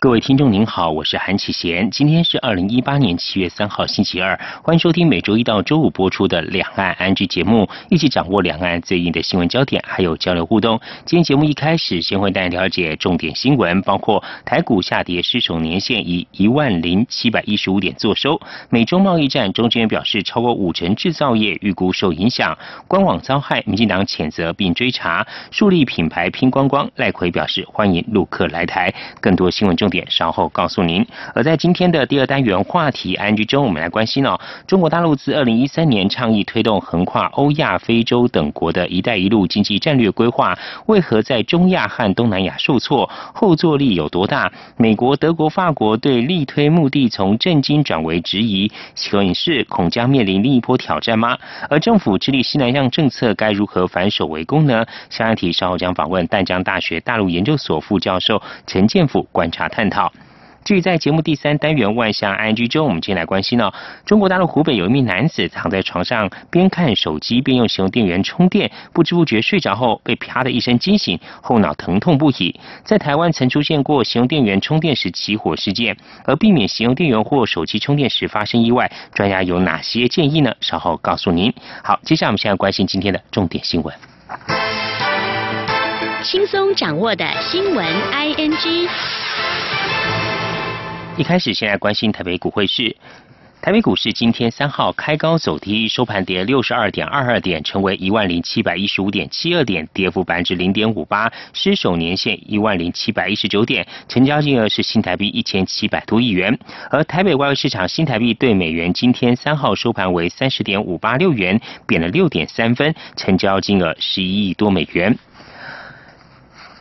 各位听众您好，我是韩启贤，今天是二零一八年七月三号星期二，欢迎收听每周一到周五播出的两岸安居节目，一起掌握两岸最硬的新闻焦点，还有交流互动。今天节目一开始，先会带你了解重点新闻，包括台股下跌失守年线，以一万零七百一十五点作收；美中贸易战，中间表示超过五成制造业预估受影响；官网遭害，民进党谴责并追查；树立品牌拼光光，赖奎表示欢迎陆客来台。更多新闻重。点稍后告诉您。而在今天的第二单元话题安居中，我们来关心哦，中国大陆自二零一三年倡议推动横跨欧亚非洲等国的一带一路经济战略规划，为何在中亚和东南亚受挫？后坐力有多大？美国、德国、法国对力推目的从震惊转为质疑，形势恐将面临另一波挑战吗？而政府致力西南向政策该如何反守为攻呢？下一题稍后将访问淡江大学大陆研究所副教授陈建甫观察探探讨。至于在节目第三单元万象 I N G 中，我们今天来关心呢，中国大陆湖北有一名男子躺在床上边看手机边用行动电源充电，不知不觉睡着后被啪的一声惊醒，后脑疼痛不已。在台湾曾出现过行动电源充电时起火事件，而避免行动电源或手机充电时发生意外，专家有哪些建议呢？稍后告诉您。好，接下来我们现在关心今天的重点新闻，轻松掌握的新闻 I N G。一开始，先来关心台北股汇市。台北股市今天三号开高走低，收盘跌六十二点二二点，成为一万零七百一十五点七二点，跌幅百分之零点五八，失守年线一万零七百一十九点，成交金额是新台币一千七百多亿元。而台北外汇市场新台币对美元今天三号收盘为三十点五八六元，贬了六点三分，成交金额十一亿多美元。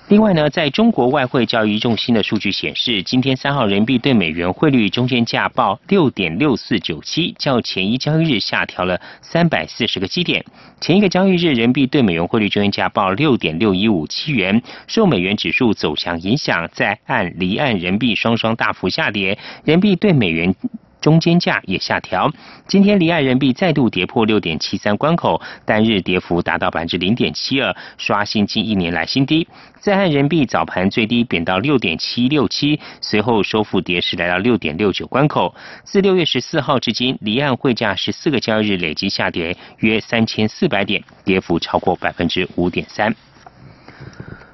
另外呢，在中国外汇交易中心的数据显示，今天三号人民币对美元汇率中间价报六点六四九七，较前一交易日下调了三百四十个基点。前一个交易日人民币对美元汇率中间价报六点六一五七元，受美元指数走强影响，在岸离岸人民币双双大幅下跌，人民币对美元。中间价也下调，今天离岸人民币再度跌破六点七三关口，单日跌幅达到百分之零点七二，刷新近一年来新低。在岸人民币早盘最低贬到六点七六七，随后收复跌势来到六点六九关口。自六月十四号至今，离岸汇价十四个交易日累计下跌约三千四百点，跌幅超过百分之五点三。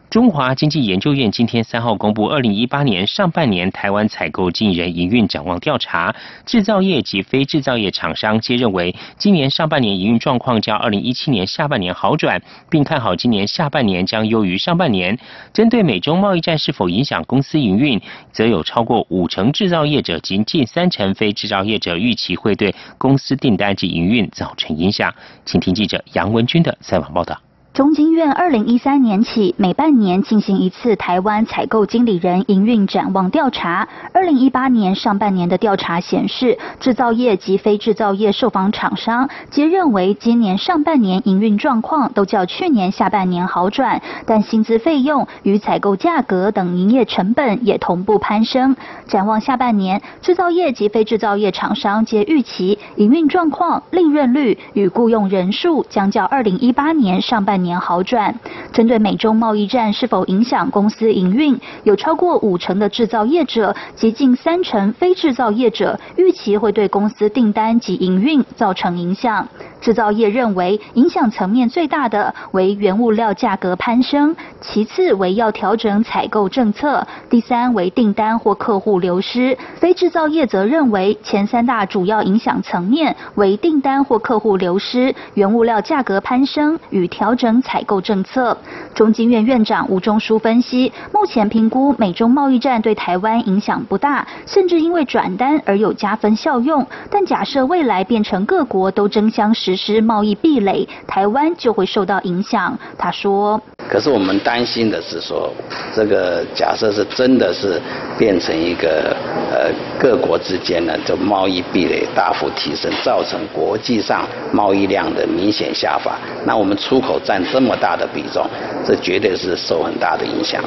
中华经济研究院今天三号公布二零一八年上半年台湾采购经理人营运展望调查，制造业及非制造业厂商皆认为今年上半年营运状况较二零一七年下半年好转，并看好今年下半年将优于上半年。针对美中贸易战是否影响公司营运，则有超过五成制造业者及近三成非制造业者预期会对公司订单及营运造成影响。请听记者杨文军的采访报道。中经院二零一三年起每半年进行一次台湾采购经理人营运展望调查。二零一八年上半年的调查显示，制造业及非制造业受访厂商皆认为今年上半年营运状况都较去年下半年好转，但薪资费用与采购价格等营业成本也同步攀升。展望下半年，制造业及非制造业厂商皆预期营运状况、利润率与雇佣人数将较二零一八年上半年。年好转。针对美中贸易战是否影响公司营运，有超过五成的制造业者及近三成非制造业者预期会对公司订单及营运造成影响。制造业认为影响层面最大的为原物料价格攀升，其次为要调整采购政策，第三为订单或客户流失。非制造业则认为前三大主要影响层面为订单或客户流失、原物料价格攀升与调整。采购政策，中经院院长吴中书分析，目前评估美中贸易战对台湾影响不大，甚至因为转单而有加分效用。但假设未来变成各国都争相实施贸易壁垒，台湾就会受到影响。他说：“可是我们担心的是说，这个假设是真的是变成一个呃各国之间呢，就贸易壁垒大幅提升，造成国际上贸易量的明显下滑。那我们出口占这么大的比重，这绝对是受很大的影响。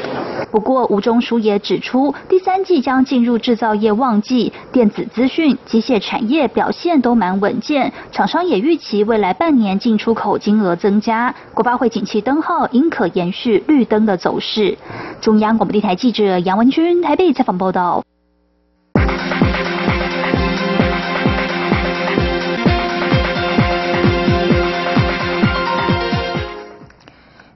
不过吴中书也指出，第三季将进入制造业旺季，电子资讯、机械产业表现都蛮稳健，厂商也预期未来半年进出口金额增加，国发会景气灯号应可延续绿灯的走势。中央广播电台记者杨文君台北采访报道。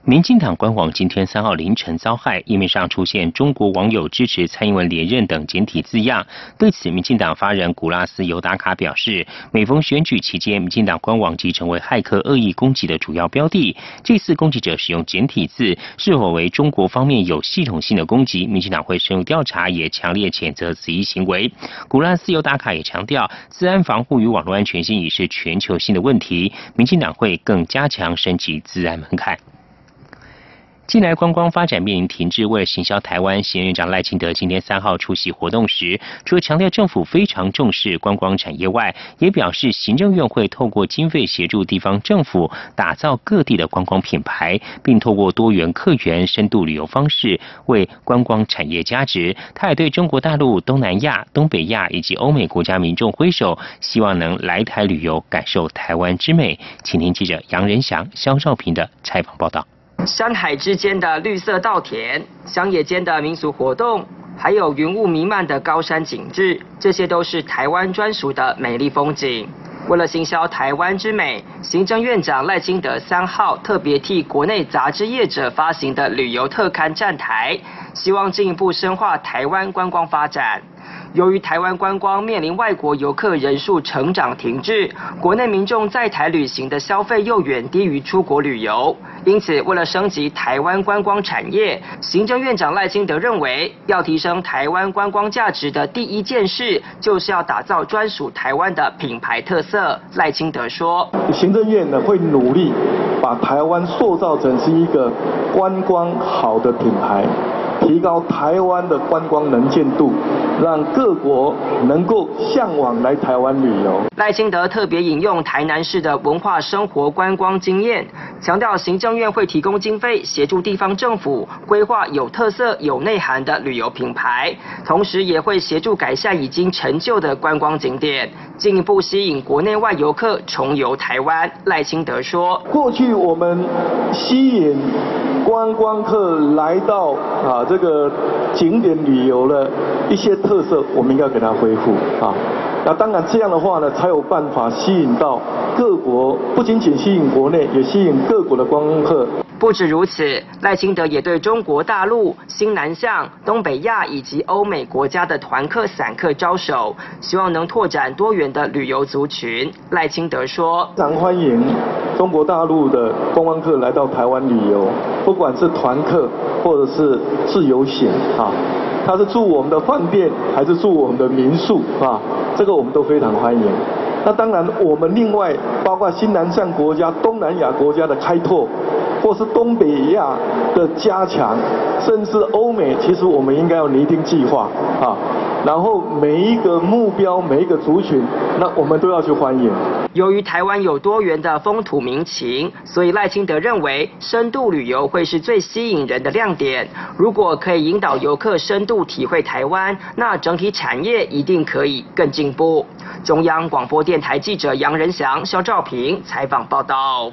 民进党官网今天三号凌晨遭害，页面上出现中国网友支持蔡英文连任等简体字样。对此，民进党发人古拉斯尤达卡表示，每逢选举期间，民进党官网即成为骇客恶意攻击的主要标的。这次攻击者使用简体字，是否为中国方面有系统性的攻击？民进党会深入调查，也强烈谴责此一行为。古拉斯尤达卡也强调，治安防护与网络安全性已是全球性的问题，民进党会更加强升级治安门槛。近来观光发展面临停滞，为了行销台湾，行院长赖清德今天三号出席活动时，除了强调政府非常重视观光产业外，也表示行政院会透过经费协助地方政府打造各地的观光品牌，并透过多元客源、深度旅游方式为观光产业加值。他也对中国大陆、东南亚、东北亚以及欧美国家民众挥手，希望能来台旅游，感受台湾之美。请听记者杨仁祥、肖兆平的采访报道。山海之间的绿色稻田，乡野间的民俗活动，还有云雾弥漫的高山景致，这些都是台湾专属的美丽风景。为了行销台湾之美，行政院长赖清德三号特别替国内杂志业者发行的旅游特刊站台，希望进一步深化台湾观光发展。由于台湾观光面临外国游客人数成长停滞，国内民众在台旅行的消费又远低于出国旅游，因此为了升级台湾观光产业，行政院长赖清德认为，要提升台湾观光价值的第一件事，就是要打造专属台湾的品牌特色。赖清德说，行政院呢会努力把台湾塑造成是一个观光好的品牌。提高台湾的观光能见度，让各国能够向往来台湾旅游。赖清德特别引用台南市的文化生活观光经验，强调行政院会提供经费协助地方政府规划有特色、有内涵的旅游品牌，同时也会协助改善已经陈旧的观光景点，进一步吸引国内外游客重游台湾。赖清德说：过去我们吸引观光客来到啊。这个景点旅游的一些特色，我们应该给它恢复啊。那当然这样的话呢，才有办法吸引到各国，不仅仅吸引国内，也吸引各国的观光客。不止如此，赖清德也对中国大陆、新南向、东北亚以及欧美国家的团客、散客招手，希望能拓展多元的旅游族群。赖清德说：非常欢迎中国大陆的观光客来到台湾旅游，不管是团客或者是自由行啊，他是住我们的饭店还是住我们的民宿啊，这个我们都非常欢迎。那当然，我们另外包括新南向国家、东南亚国家的开拓。或是东北亚的加强，甚至欧美，其实我们应该要拟定计划啊。然后每一个目标、每一个族群，那我们都要去欢迎。由于台湾有多元的风土民情，所以赖清德认为深度旅游会是最吸引人的亮点。如果可以引导游客深度体会台湾，那整体产业一定可以更进步。中央广播电台记者杨仁祥、肖兆平采访报道。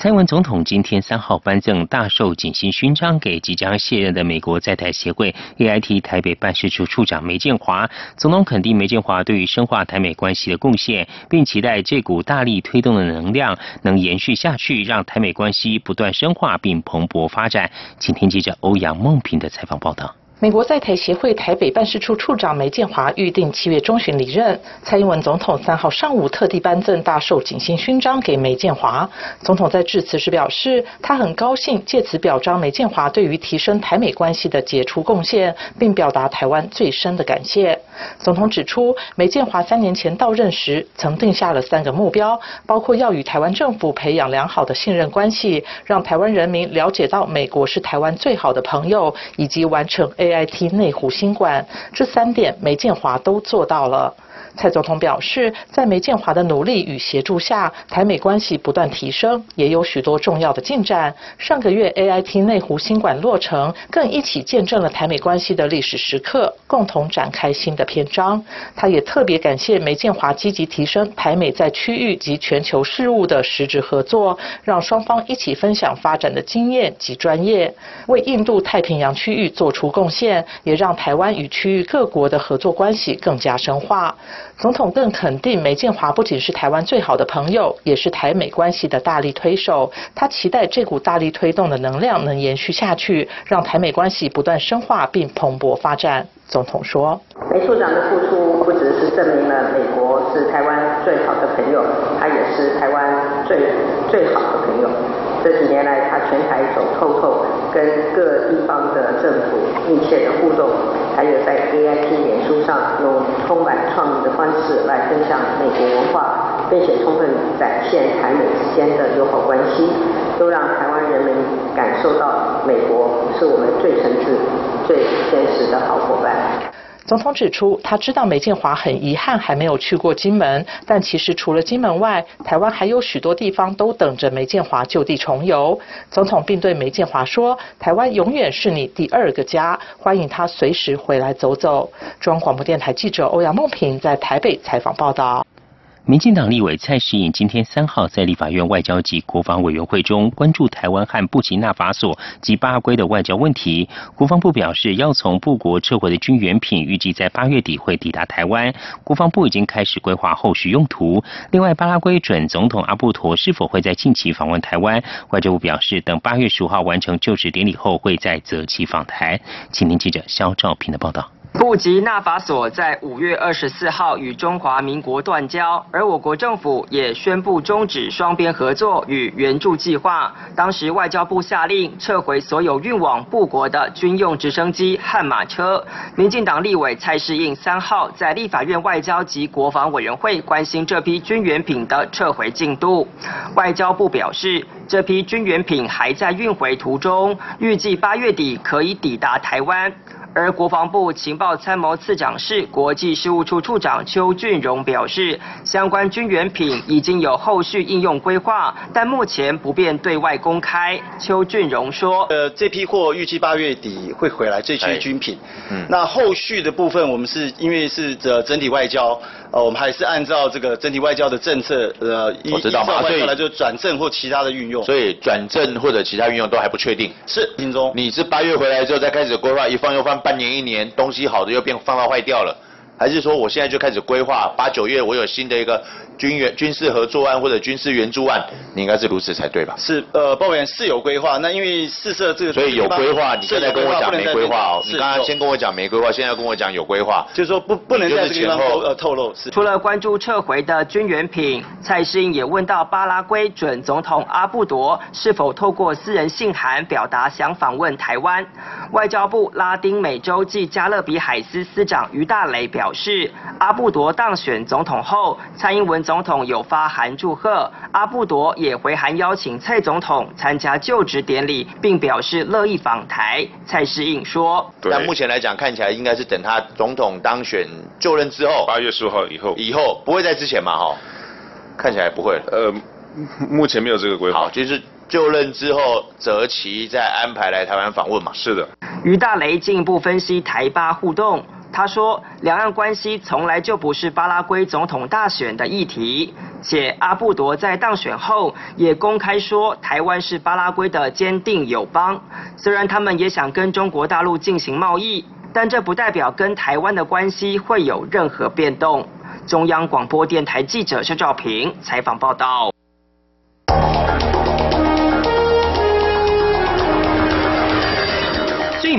蔡英文总统今天三号颁赠大寿锦星勋章给即将卸任的美国在台协会 AIT 台北办事处处长梅建华。总统肯定梅建华对于深化台美关系的贡献，并期待这股大力推动的能量能延续下去，让台美关系不断深化并蓬勃发展。请听记者欧阳梦平的采访报道。美国在台协会台北办事处处长梅建华预定七月中旬离任，蔡英文总统三号上午特地颁赠大寿锦星勋章给梅建华。总统在致辞时表示，他很高兴借此表彰梅建华对于提升台美关系的杰出贡献，并表达台湾最深的感谢。总统指出，梅建华三年前到任时曾定下了三个目标，包括要与台湾政府培养良好的信任关系，让台湾人民了解到美国是台湾最好的朋友，以及完成 AIT 内湖新冠。这三点，梅建华都做到了。蔡总统表示，在梅建华的努力与协助下，台美关系不断提升，也有许多重要的进展。上个月 AIT 内湖新馆落成，更一起见证了台美关系的历史时刻，共同展开新的篇章。他也特别感谢梅建华积极提升台美在区域及全球事务的实质合作，让双方一起分享发展的经验及专业，为印度太平洋区域做出贡献，也让台湾与区域各国的合作关系更加深化。总统更肯定梅建华不仅是台湾最好的朋友，也是台美关系的大力推手。他期待这股大力推动的能量能延续下去，让台美关系不断深化并蓬勃发展。总统说：“梅处长的付出不只是证明了美国是台湾最好的朋友，他也是台湾最最好。这几年来，他全台走透透，跟各地方的政府密切的互动。”还有在 AIT 脸书上用充满创意的方式来分享美国文化，并且充分展现台美之间的友好关系，都让台湾人民感受到美国是我们最诚挚、最坚实的好伙伴。总统指出，他知道梅建华很遗憾还没有去过金门，但其实除了金门外，台湾还有许多地方都等着梅建华就地重游。总统并对梅建华说：“台湾永远是你第二个家，欢迎他随时回来走走。”中央广播电台记者欧阳梦平在台北采访报道。民进党立委蔡适应今天三号在立法院外交及国防委员会中关注台湾和布吉纳法索及巴拉圭的外交问题。国防部表示，要从布国撤回的军援品预计在八月底会抵达台湾，国防部已经开始规划后续用途。另外，巴拉圭准总统阿布陀是否会在近期访问台湾？外交部表示，等八月十五号完成就职典礼后，会再择期访台。请听记者肖兆平的报道。布吉纳法索在五月二十四号与中华民国断交，而我国政府也宣布终止双边合作与援助计划。当时外交部下令撤回所有运往布国的军用直升机和马车。民进党立委蔡适应三号在立法院外交及国防委员会关心这批军援品的撤回进度。外交部表示，这批军援品还在运回途中，预计八月底可以抵达台湾。而国防部情报参谋次长室国际事务处处长邱俊荣表示，相关军援品已经有后续应用规划，但目前不便对外公开。邱俊荣说：“呃，这批货预计八月底会回来，这批军品。嗯，那后续的部分，我们是因为是整整体外交。”呃，我们还是按照这个整体外交的政策，呃，我知道嘛，所以来就转正或其他的运用。所以转正或者其他运用都还不确定。是，金中，你是八月回来之后再开始规划，一放又放半年一年，东西好的又变放到坏掉了，还是说我现在就开始规划，八九月我有新的一个？军援、军事合作案或者军事援助案，你应该是如此才对吧？是，呃，报员是有规划，那因为试射这个，所以有规划。你现在跟我讲没规划哦，你刚刚先跟我讲没规划，现在跟我讲有规划，就是说不不能在这个地方呃透露。除了关注撤回的军援品，蔡适应也问到巴拉圭准总统阿布多是否透过私人信函表达想访问台湾。外交部拉丁美洲暨加勒比海司司长于大雷表示，阿布多当选总统后，蔡英文。总统有发函祝贺，阿布多也回函邀请蔡总统参加就职典礼，并表示乐意访台。蔡世应说：“但目前来讲，看起来应该是等他总统当选就任之后，八月十五号以后，以后不会在之前嘛？哈，看起来不会。呃，目前没有这个规划。好，就是就任之后择期再安排来台湾访问嘛？是的。于大雷进一步分析台巴互动。他说，两岸关系从来就不是巴拉圭总统大选的议题，且阿布多在当选后也公开说，台湾是巴拉圭的坚定友邦。虽然他们也想跟中国大陆进行贸易，但这不代表跟台湾的关系会有任何变动。中央广播电台记者肖兆平采访报道。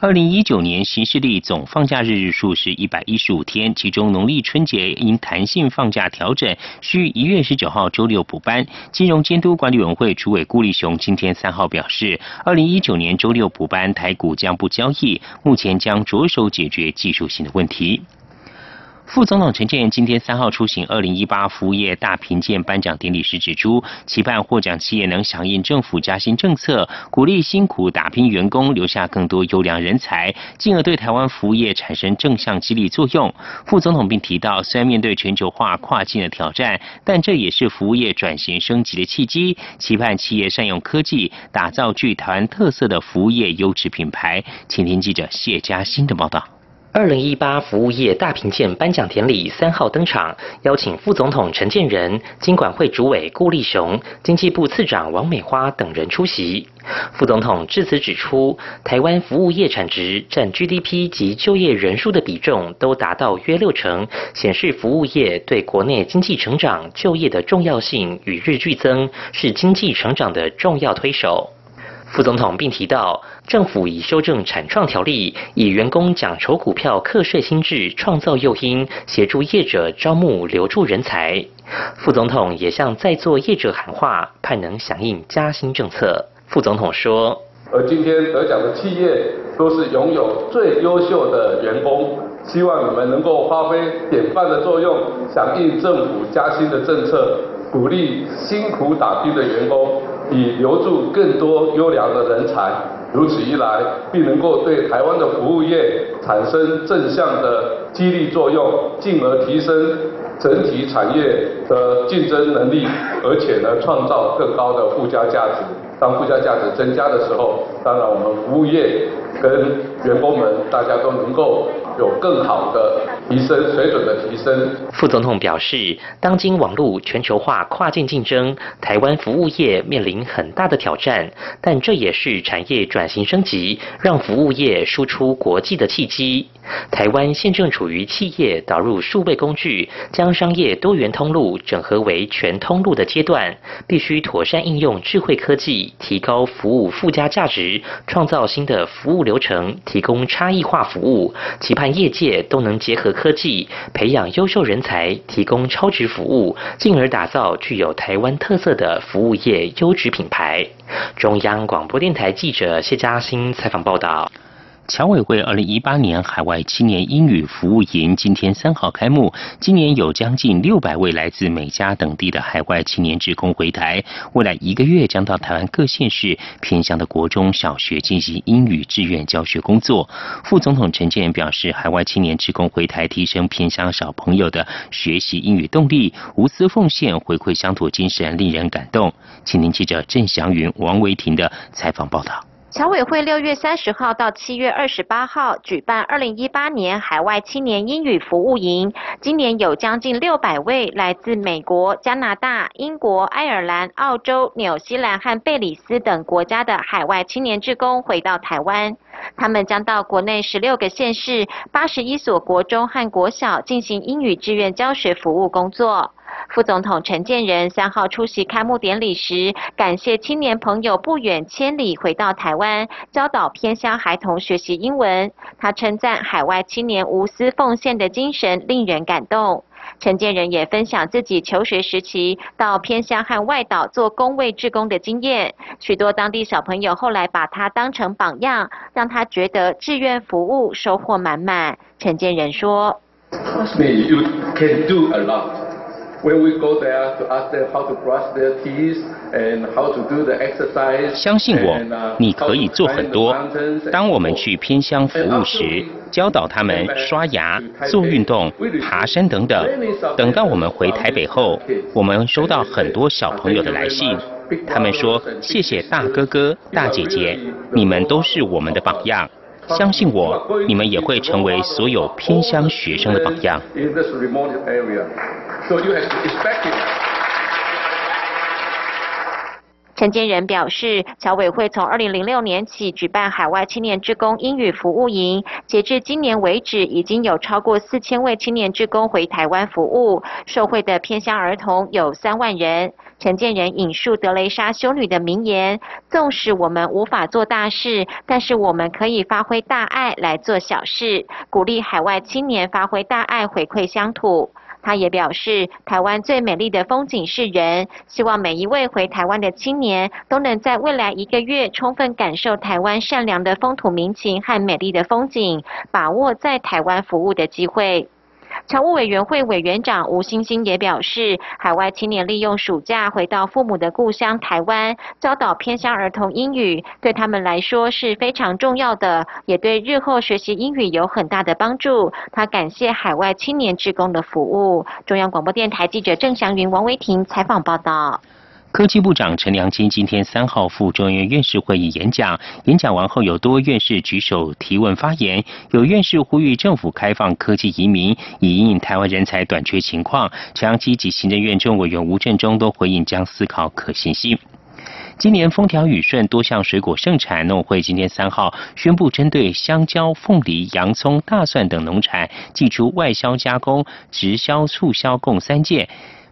二零一九年行事历总放假日日数是一百一十五天，其中农历春节因弹性放假调整，需一月十九号周六补班。金融监督管理委员会主委顾立雄今天三号表示，二零一九年周六补班，台股将不交易，目前将着手解决技术性的问题。副总统陈建仁今天三号出席二零一八服务业大评鉴颁奖典礼时指出，期盼获奖企业能响应政府加薪政策，鼓励辛苦打拼员工留下更多优良人才，进而对台湾服务业产生正向激励作用。副总统并提到，虽然面对全球化跨境的挑战，但这也是服务业转型升级的契机。期盼企业善用科技，打造具台湾特色的服务业优质品牌。请听记者谢嘉欣的报道。二零一八服务业大评鉴颁奖典礼三号登场，邀请副总统陈建仁、经管会主委顾立雄、经济部次长王美花等人出席。副总统致辞指出，台湾服务业产值占 GDP 及就业人数的比重都达到约六成，显示服务业对国内经济成长、就业的重要性与日俱增，是经济成长的重要推手。副总统并提到，政府已修正产创条例，以员工奖酬股票课税新制创造诱因，协助业者招募留住人才。副总统也向在座业者喊话，盼能响应加薪政策。副总统说：“而今天得奖的企业都是拥有最优秀的员工，希望你们能够发挥典范的作用，响应政府加薪的政策，鼓励辛苦打拼的员工。”以留住更多优良的人才，如此一来，必能够对台湾的服务业产生正向的激励作用，进而提升整体产业的竞争能力，而且呢，创造更高的附加价值。当附加价值增加的时候，当然我们服务业跟员工们大家都能够有更好的。提升水准的提升。副总统表示，当今网络全球化、跨境竞争，台湾服务业面临很大的挑战，但这也是产业转型升级、让服务业输出国际的契机。台湾现正处于企业导入数位工具，将商业多元通路整合为全通路的阶段，必须妥善应用智慧科技，提高服务附加价值，创造新的服务流程，提供差异化服务。期盼业界都能结合科技，培养优秀人才，提供超值服务，进而打造具有台湾特色的服务业优质品牌。中央广播电台记者谢嘉欣采访报道。侨委会二零一八年海外青年英语服务营今天三号开幕，今年有将近六百位来自美加等地的海外青年职工回台，未来一个月将到台湾各县市偏乡的国中小学进行英语志愿教学工作。副总统陈建表示，海外青年职工回台，提升偏乡小朋友的学习英语动力，无私奉献，回馈乡土精神，令人感动。请您记者郑祥云、王维婷的采访报道。侨委会六月三十号到七月二十八号举办二零一八年海外青年英语服务营，今年有将近六百位来自美国、加拿大、英国、爱尔兰、澳洲、纽西兰和贝里斯等国家的海外青年志工回到台湾。他们将到国内十六个县市、八十一所国中和国小进行英语志愿教学服务工作。副总统陈建仁三号出席开幕典礼时，感谢青年朋友不远千里回到台湾，教导偏乡孩童学习英文。他称赞海外青年无私奉献的精神令人感动。陈建仁也分享自己求学时期到偏乡和外岛做工位志工的经验，许多当地小朋友后来把他当成榜样，让他觉得志愿服务收获满满。陈建仁说。相信我，你可以做很多。当我们去偏乡服务时，教导他们刷牙、做运动、爬山等等。等到我们回台北后，我们收到很多小朋友的来信，他们说：“谢谢大哥哥、大姐姐，你们都是我们的榜样。”相信我，你们也会成为所有偏乡学生的榜样。陈建仁表示，侨委会从二零零六年起举办海外青年职工英语服务营，截至今年为止，已经有超过四千位青年职工回台湾服务，受惠的偏乡儿童有三万人。陈建仁引述德雷莎修女的名言：“纵使我们无法做大事，但是我们可以发挥大爱来做小事，鼓励海外青年发挥大爱回馈乡土。”他也表示，台湾最美丽的风景是人，希望每一位回台湾的青年都能在未来一个月充分感受台湾善良的风土民情和美丽的风景，把握在台湾服务的机会。常务委员会委员长吴欣欣也表示，海外青年利用暑假回到父母的故乡台湾，教导偏乡儿童英语，对他们来说是非常重要的，也对日后学习英语有很大的帮助。他感谢海外青年职工的服务。中央广播电台记者郑祥云、王维婷采访报道。科技部长陈良基今天三号赴中央院士会议演讲，演讲完后有多院士举手提问发言，有院士呼吁政府开放科技移民，以应应台湾人才短缺情况。陈良基及行政院政委员吴振中都回应将思考可行性。今年风调雨顺，多项水果盛产，农会今天三号宣布，针对香蕉、凤梨、洋葱、大蒜等农产，寄出外销加工、直销、促销共三件。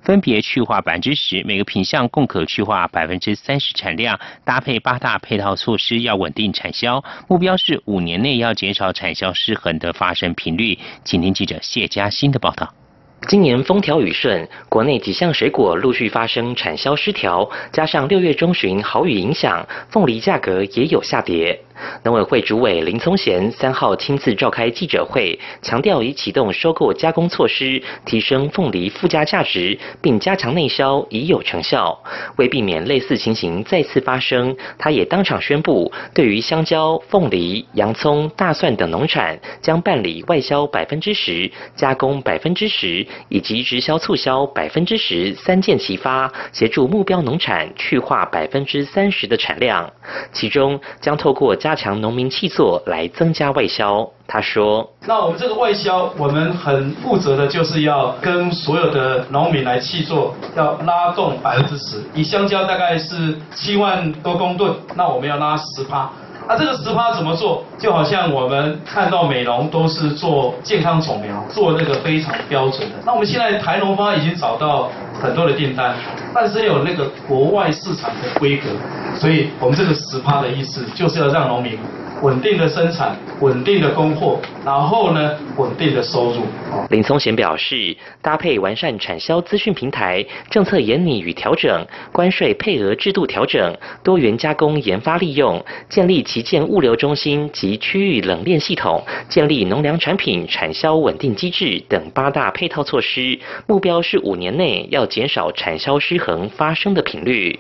分别去化百分之十，每个品项共可去化百分之三十产量，搭配八大配套措施，要稳定产销。目标是五年内要减少产销失衡的发生频率。请听记者谢嘉欣的报道。今年风调雨顺，国内几项水果陆续发生产销失调，加上六月中旬豪雨影响，凤梨价格也有下跌。农委会主委林聪贤三号亲自召开记者会，强调已启动收购加工措施，提升凤梨附加价值，并加强内销，已有成效。为避免类似情形再次发生，他也当场宣布，对于香蕉、凤梨、洋葱、大蒜等农产，将办理外销百分之十、加工百分之十以及直销促销百分之十三件齐发，协助目标农产去化百分之三十的产量。其中将透过加强农民气作来增加外销。他说：“那我们这个外销，我们很负责的，就是要跟所有的农民来气作，要拉动百分之十。以香蕉大概是七万多公吨，那我们要拉十趴。那这个十趴怎么做？就好像我们看到美农都是做健康种苗，做那个非常标准的。那我们现在台农方已经找到很多的订单，但是有那个国外市场的规格。”所以，我们这个十趴的意思，就是要让农民稳定的生产、稳定的供货，然后呢，稳定的收入。林聪贤表示，搭配完善产销资讯平台、政策严拟与调整、关税配额制度调整、多元加工研发利用、建立旗舰物流中心及区域冷链系统、建立农粮产品产销稳定机制等八大配套措施，目标是五年内要减少产销失衡发生的频率。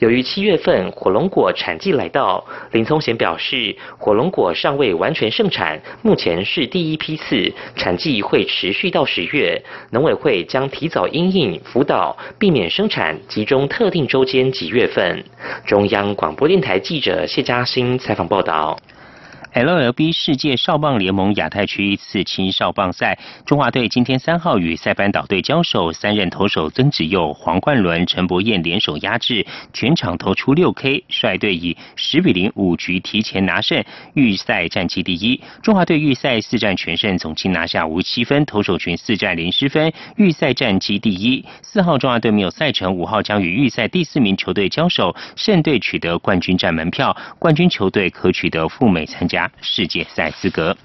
由于七月份火龙果产季来到，林聪贤表示，火龙果尚未完全盛产，目前是第一批次，产季会持续到十月。农委会将提早因应辅导，避免生产集中特定周间及月份。中央广播电台记者谢嘉欣采访报道。LLB 世界少棒联盟亚太区次青少棒赛，中华队今天三号与塞班岛队交手，三任投手曾子佑、黄冠伦、陈博彦联手压制，全场投出六 K，率队以十比零五局提前拿胜，预赛战绩第一。中华队预赛四战全胜，总计拿下无七分，投手群四战零失分，预赛战绩第一。四号中华队没有赛程，五号将与预赛第四名球队交手，胜队取得冠军战门票，冠军球队可取得赴美参加。世界赛资格。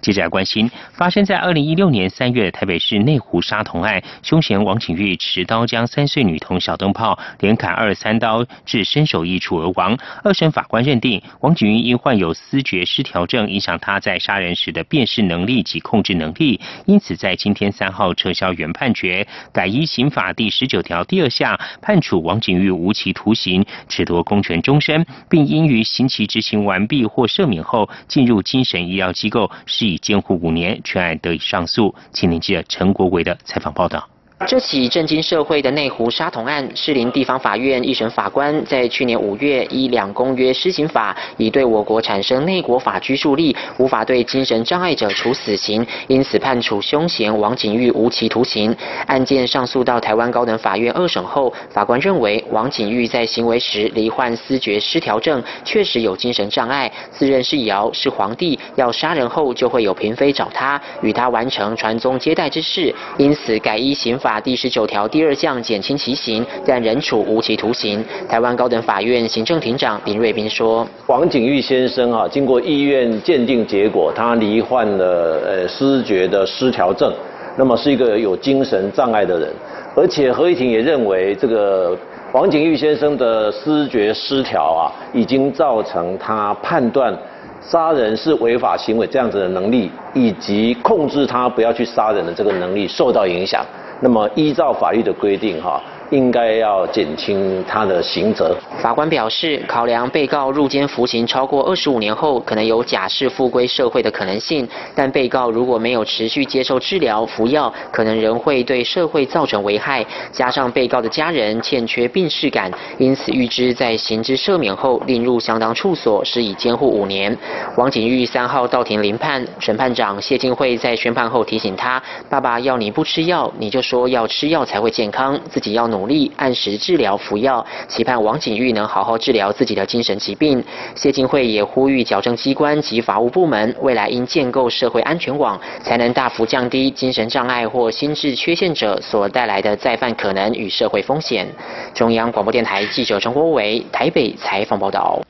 接着来关心发生在二零一六年三月的台北市内湖杀童案，凶嫌王景玉持刀将三岁女童小灯泡连砍二三刀，致身首异处而亡。二审法官认定王景玉因患有思觉失调症，影响他在杀人时的辨识能力及控制能力，因此在今天三号撤销原判决，改依刑法第十九条第二项判处王景玉无期徒刑，褫夺公权终身，并应于刑期执行完毕或赦免后进入精神医疗机构是。已监护五年，全案得以上诉。请您记者陈国伟的采访报道。这起震惊社会的内湖杀童案，士林地方法院一审法官在去年五月依两公约施行法，已对我国产生内国法拘束力，无法对精神障碍者处死刑，因此判处凶嫌王景玉无期徒刑。案件上诉到台湾高等法院二审后，法官认为王景玉在行为时罹患思觉失调症，确实有精神障碍，自认是尧是皇帝，要杀人后就会有嫔妃找他，与他完成传宗接代之事，因此改依刑法。法第十九条第二项减轻其刑，但仍处无期徒刑。台湾高等法院行政庭长林瑞斌说：“黄景玉先生啊，经过医院鉴定结果，他罹患了呃失觉的失调症，那么是一个有精神障碍的人。而且合议庭也认为，这个黄景玉先生的失觉失调啊，已经造成他判断杀人是违法行为这样子的能力，以及控制他不要去杀人的这个能力受到影响。”那么依照法律的规定，哈。应该要减轻他的刑责。法官表示，考量被告入监服刑超过二十五年后，可能有假释复归社会的可能性，但被告如果没有持续接受治疗、服药，可能仍会对社会造成危害。加上被告的家人欠缺病逝感，因此预知在刑之赦免后，另入相当处所，施以监护五年。王景玉三号到庭临判，审判长谢金惠在宣判后提醒他：爸爸要你不吃药，你就说要吃药才会健康，自己要努。努力按时治疗服药，期盼王景玉能好好治疗自己的精神疾病。谢金惠也呼吁矫正机关及法务部门，未来应建构社会安全网，才能大幅降低精神障碍或心智缺陷者所带来的再犯可能与社会风险。中央广播电台记者陈国伟台北采访报道。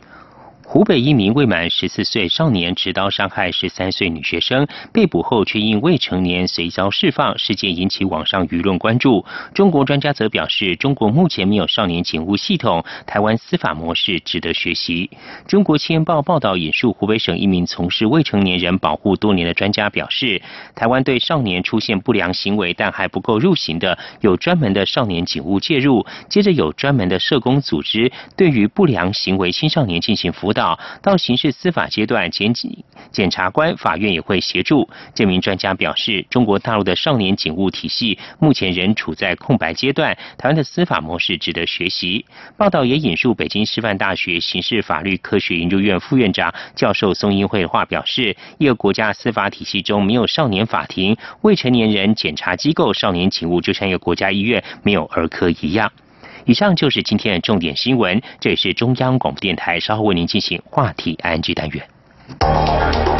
湖北一名未满十四岁少年持刀伤害十三岁女学生，被捕后却因未成年随遭释放，事件引起网上舆论关注。中国专家则表示，中国目前没有少年警务系统，台湾司法模式值得学习。中国青年报报道引述湖北省一名从事未成年人保护多年的专家表示，台湾对少年出现不良行为但还不够入刑的，有专门的少年警务介入，接着有专门的社工组织对于不良行为青少年进行辅导。到刑事司法阶段，检、检察官、法院也会协助。这名专家表示，中国大陆的少年警务体系目前仍处在空白阶段，台湾的司法模式值得学习。报道也引述北京师范大学刑事法律科学研究院副院长教授宋英慧的话表示，一个国家司法体系中没有少年法庭、未成年人检察机构、少年警务，就像一个国家医院没有儿科一样。以上就是今天的重点新闻，这也是中央广播电台稍后为您进行话题安居单元。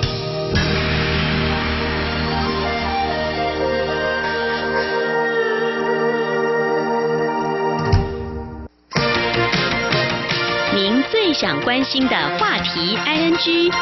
想关心的话题，ING。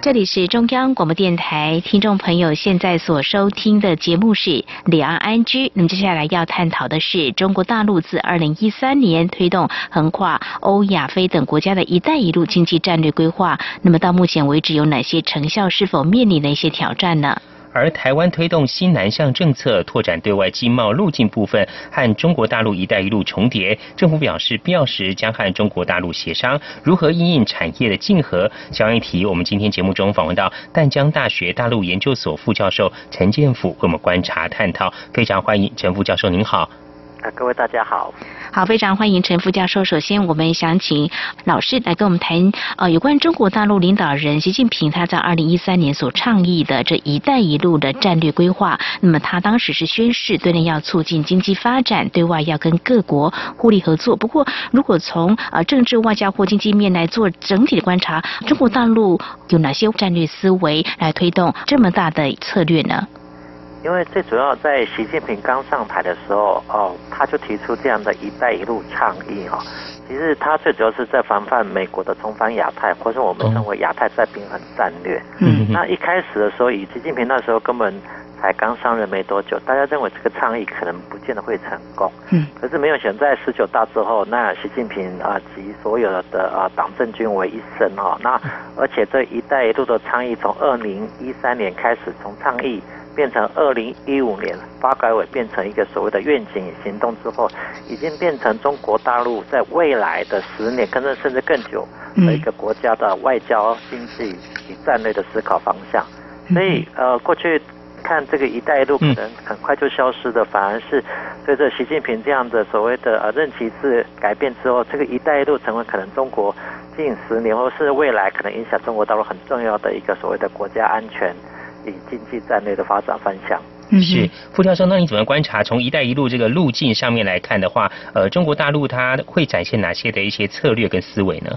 这里是中央广播电台，听众朋友现在所收听的节目是李安安居。那么接下来要探讨的是中国大陆自二零一三年推动横跨欧亚非等国家的一带一路经济战略规划，那么到目前为止有哪些成效？是否面临的一些挑战呢？而台湾推动新南向政策，拓展对外经贸路径部分和中国大陆“一带一路”重叠。政府表示，必要时将和中国大陆协商如何应应产业的竞合。相关议题，我们今天节目中访问到淡江大学大陆研究所副教授陈建甫，为我们观察探讨。非常欢迎陈副教授，您好。啊，各位大家好。好，非常欢迎陈副教授。首先，我们想请老师来跟我们谈呃有关中国大陆领导人习近平他在二零一三年所倡议的这一带一路的战略规划。那么他当时是宣誓对内要促进经济发展，对外要跟各国互利合作。不过，如果从呃政治、外交或经济面来做整体的观察，中国大陆有哪些战略思维来推动这么大的策略呢？因为最主要在习近平刚上台的时候，哦，他就提出这样的一带一路倡议哈。其实他最主要是在防范美国的重返亚太，或是我们称为亚太再平衡战略。嗯。那一开始的时候，以习近平那时候根本才刚上任没多久，大家认为这个倡议可能不见得会成功。嗯。可是没有想在十九大之后，那习近平啊集所有的啊党政军为一身哈。那而且这一带一路的倡议从二零一三年开始从倡议。变成二零一五年发改委变成一个所谓的愿景行动之后，已经变成中国大陆在未来的十年，甚至甚至更久的一个国家的外交、经济与战略的思考方向。所以，呃，过去看这个“一带一路”可能很快就消失的，反而是随着习近平这样的所谓的呃任期制改变之后，这个“一带一路”成为可能中国近十年或是未来可能影响中国大陆很重要的一个所谓的国家安全。以经济战略的发展方向。是傅教授，那你怎么观察？从“一带一路”这个路径上面来看的话，呃，中国大陆它会展现哪些的一些策略跟思维呢？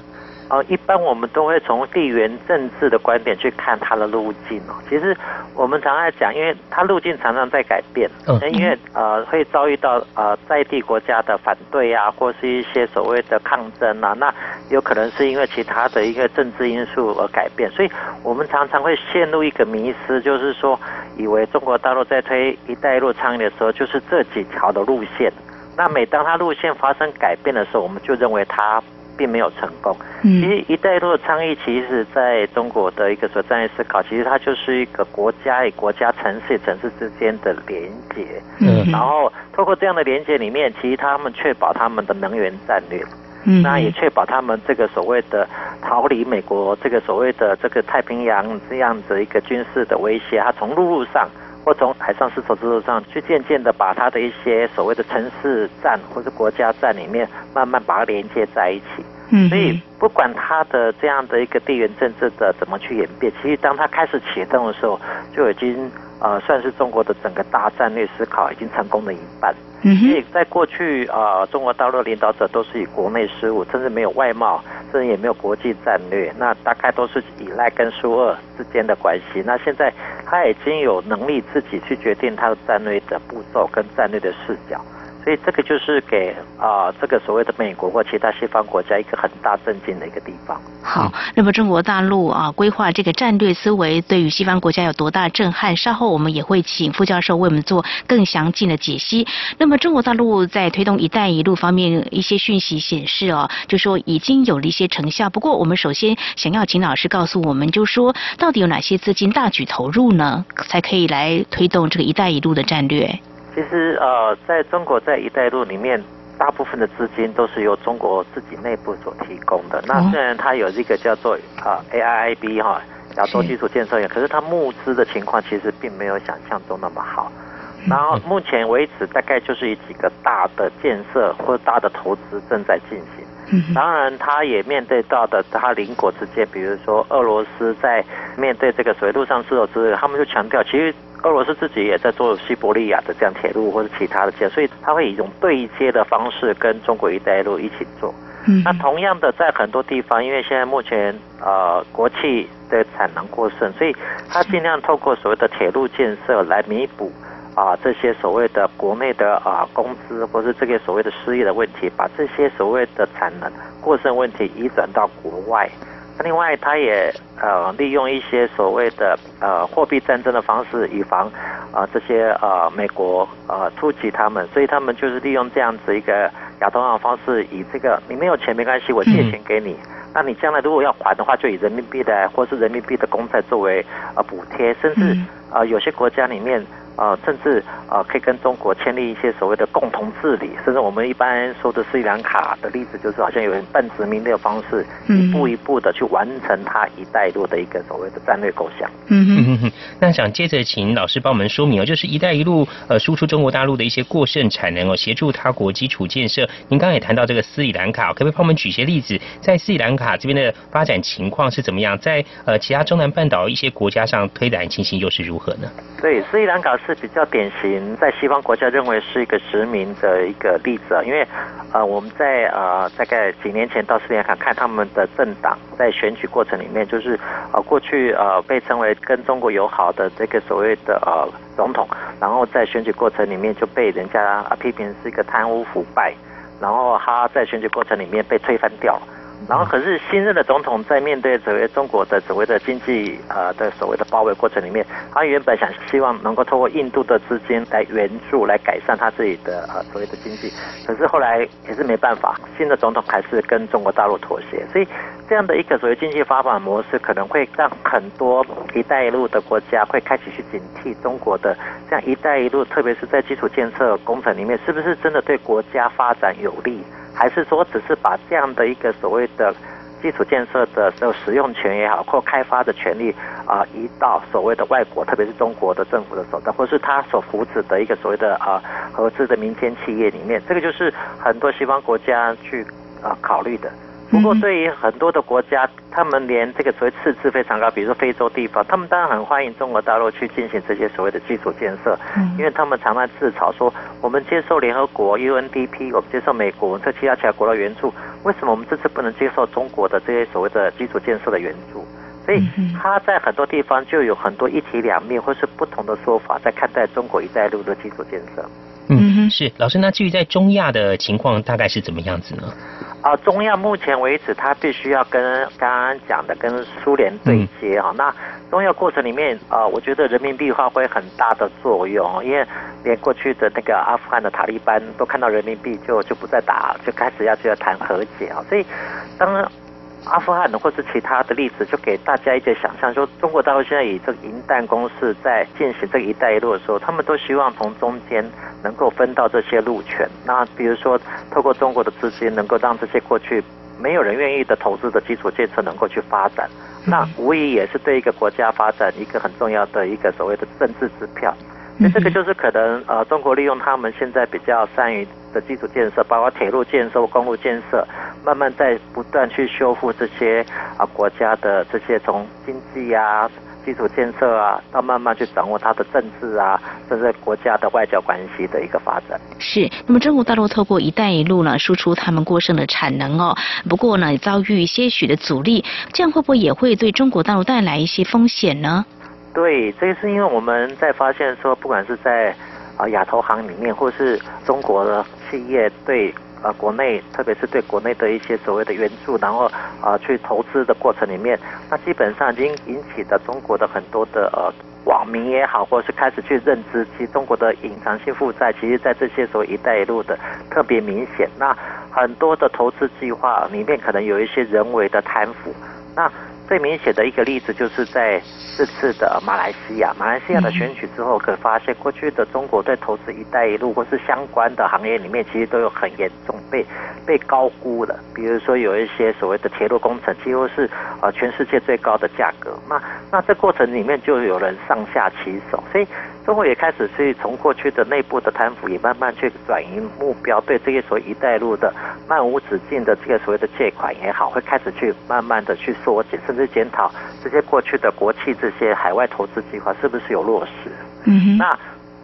哦，一般我们都会从地缘政治的观点去看它的路径哦。其实我们常常讲，因为它路径常常在改变，因为呃会遭遇到呃在地国家的反对啊，或是一些所谓的抗争啊，那有可能是因为其他的一个政治因素而改变，所以我们常常会陷入一个迷失，就是说以为中国大陆在推“一带一路”倡议的时候，就是这几条的路线。那每当它路线发生改变的时候，我们就认为它。并没有成功。其实“一带一路”的倡议，其实在中国的一个所战略思考，其实它就是一个国家与国家、城市与城市之间的连接。嗯，然后透过这样的连接里面，其实他们确保他们的能源战略，嗯，那也确保他们这个所谓的逃离美国这个所谓的这个太平洋这样的一个军事的威胁，它从陆路上。或从海上丝绸之路上去，渐渐的把它的一些所谓的城市站或者国家站里面，慢慢把它连接在一起。嗯，所以不管它的这样的一个地缘政治的怎么去演变，其实当它开始启动的时候，就已经呃算是中国的整个大战略思考已经成功了一半。嗯所以在过去啊，中国大陆领导者都是以国内事务，甚至没有外贸，甚至也没有国际战略，那大概都是依赖跟苏俄之间的关系。那现在他已经有能力自己去决定他的战略的步骤跟战略的视角。所以这个就是给啊这个所谓的美国或其他西方国家一个很大震惊的一个地方。好，那么中国大陆啊规划这个战略思维对于西方国家有多大震撼？稍后我们也会请副教授为我们做更详尽的解析。那么中国大陆在推动“一带一路”方面一些讯息显示哦，就说已经有了一些成效。不过我们首先想要请老师告诉我们，就说到底有哪些资金大举投入呢，才可以来推动这个“一带一路”的战略？其实呃，在中国在“一带一路”里面，大部分的资金都是由中国自己内部所提供的。那虽然它有一个叫做啊 AIIB 哈亚洲基础建设院，可是它募资的情况其实并没有想象中那么好。然后目前为止，大概就是以几个大的建设或者大的投资正在进行。当然，它也面对到的它邻国之间，比如说俄罗斯在面对这个所谓陆上丝绸之路，他们就强调其实。俄罗斯自己也在做西伯利亚的这样铁路或者其他的建所以它会以一种对接的方式跟中国一带一路一起做。嗯，那同样的，在很多地方，因为现在目前呃国企的产能过剩，所以它尽量透过所谓的铁路建设来弥补啊这些所谓的国内的啊工资或是这个所谓的失业的问题，把这些所谓的产能过剩问题移转到国外。另外，他也呃利用一些所谓的呃货币战争的方式，以防啊这些呃美国呃突击他们，所以他们就是利用这样子一个亚投行方式，以这个你没有钱没关系，我借钱给你，那你将来如果要还的话，就以人民币的或是人民币的公债作为呃补贴，甚至啊有些国家里面。啊，甚至啊，可以跟中国签立一些所谓的共同治理，甚至我们一般说的斯里兰卡的例子，就是好像有人半殖民的方式，一步一步的去完成它一带一路的一个所谓的战略构想。嗯哼哼，那想接着请老师帮我们说明哦，就是一带一路呃输出中国大陆的一些过剩产能哦，协助他国基础建设。您刚刚也谈到这个斯里兰卡，可不可以帮我们举些例子，在斯里兰卡这边的发展情况是怎么样？在呃其他中南半岛一些国家上推展情形又是如何呢？对，斯里兰卡是。是比较典型，在西方国家认为是一个殖民的一个例子啊，因为呃我们在呃大概几年前到斯里兰卡看他们的政党在选举过程里面，就是呃过去呃被称为跟中国友好的这个所谓的呃总统，然后在选举过程里面就被人家批评是一个贪污腐败，然后他在选举过程里面被推翻掉了。然后，可是新任的总统在面对所谓中国的所谓的经济呃的所谓的包围过程里面，他原本想希望能够透过印度的资金来援助，来改善他自己的呃所谓的经济，可是后来也是没办法，新的总统还是跟中国大陆妥协，所以这样的一个所谓经济发展模式，可能会让很多“一带一路”的国家会开始去警惕中国的这样“一带一路”，特别是在基础建设工程里面，是不是真的对国家发展有利？还是说，只是把这样的一个所谓的基础建设的这使用权也好，或开发的权利啊，移到所谓的外国，特别是中国的政府的手上，或是他所扶持的一个所谓的啊合资的民间企业里面，这个就是很多西方国家去啊考虑的。不过，对于很多的国家，他们连这个所谓赤字非常高，比如说非洲地方，他们当然很欢迎中国大陆去进行这些所谓的基础建设，因为他们常常自嘲说，我们接受联合国 UNDP，我们接受美国这其他其他国的援助，为什么我们这次不能接受中国的这些所谓的基础建设的援助？所以他在很多地方就有很多一体两面或是不同的说法，在看待中国一带一路的基础建设。嗯，是老师，那至于在中亚的情况大概是怎么样子呢？啊，中亚目前为止，它必须要跟刚刚讲的跟苏联对接啊。那中亚过程里面啊，我觉得人民币发挥很大的作用，因为连过去的那个阿富汗的塔利班都看到人民币就就不再打，就开始要去要谈和解啊。所以当阿富汗或是其他的例子，就给大家一些想象，说中国大陆现在以这个银弹攻势在进行这个一带一路的时候，他们都希望从中间能够分到这些路权。那比如说，透过中国的资金，能够让这些过去没有人愿意的投资的基础建设能够去发展，那无疑也是对一个国家发展一个很重要的一个所谓的政治支票。那这个就是可能呃，中国利用他们现在比较善于的基础建设，包括铁路建设、公路建设，慢慢在不断去修复这些啊国家的这些从经济啊、基础建设啊，到慢慢去掌握它的政治啊，甚至国家的外交关系的一个发展。是，那么中国大陆透过“一带一路”呢，输出他们过剩的产能哦，不过呢，遭遇些许的阻力，这样会不会也会对中国大陆带来一些风险呢？对，这个是因为我们在发现说，不管是在啊亚投行里面，或是中国的企业对呃国内，特别是对国内的一些所谓的援助，然后啊去投资的过程里面，那基本上已经引起的中国的很多的呃网民也好，或是开始去认知，其实中国的隐藏性负债，其实在这些所谓“一带一路”的特别明显。那很多的投资计划里面，可能有一些人为的贪腐。那最明显的一个例子，就是在这次的马来西亚，马来西亚的选举之后，可发现过去的中国对投资“一带一路”或是相关的行业里面，其实都有很严重被被高估了。比如说有一些所谓的铁路工程，几乎是呃全世界最高的价格。那那这过程里面就有人上下其手，所以中国也开始去从过去的内部的贪腐，也慢慢去转移目标，对这些所谓“一带一路”的漫无止境的这个所谓的借款也好，会开始去慢慢的去缩减，甚至。检讨这些过去的国企这些海外投资计划是不是有落实？嗯哼。那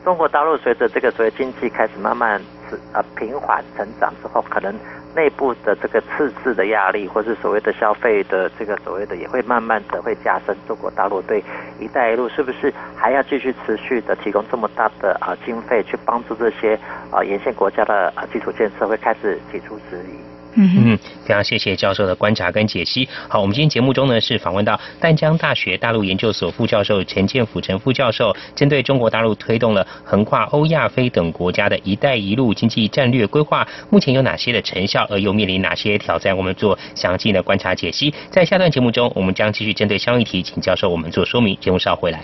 中国大陆随着这个所谓经济开始慢慢是呃平缓成长之后，可能内部的这个赤字的压力，或是所谓的消费的这个所谓的也会慢慢的会加深。中国大陆对“一带一路”是不是还要继续持续的提供这么大的啊经费去帮助这些啊沿线国家的啊基础建设，会开始提出质疑？嗯，非常谢谢教授的观察跟解析。好，我们今天节目中呢是访问到淡江大学大陆研究所副教授陈建甫陈副教授，针对中国大陆推动了横跨欧亚非等国家的一带一路经济战略规划，目前有哪些的成效，而又面临哪些挑战？我们做详细的观察解析。在下段节目中，我们将继续针对相应题，请教授我们做说明。节目稍后回来。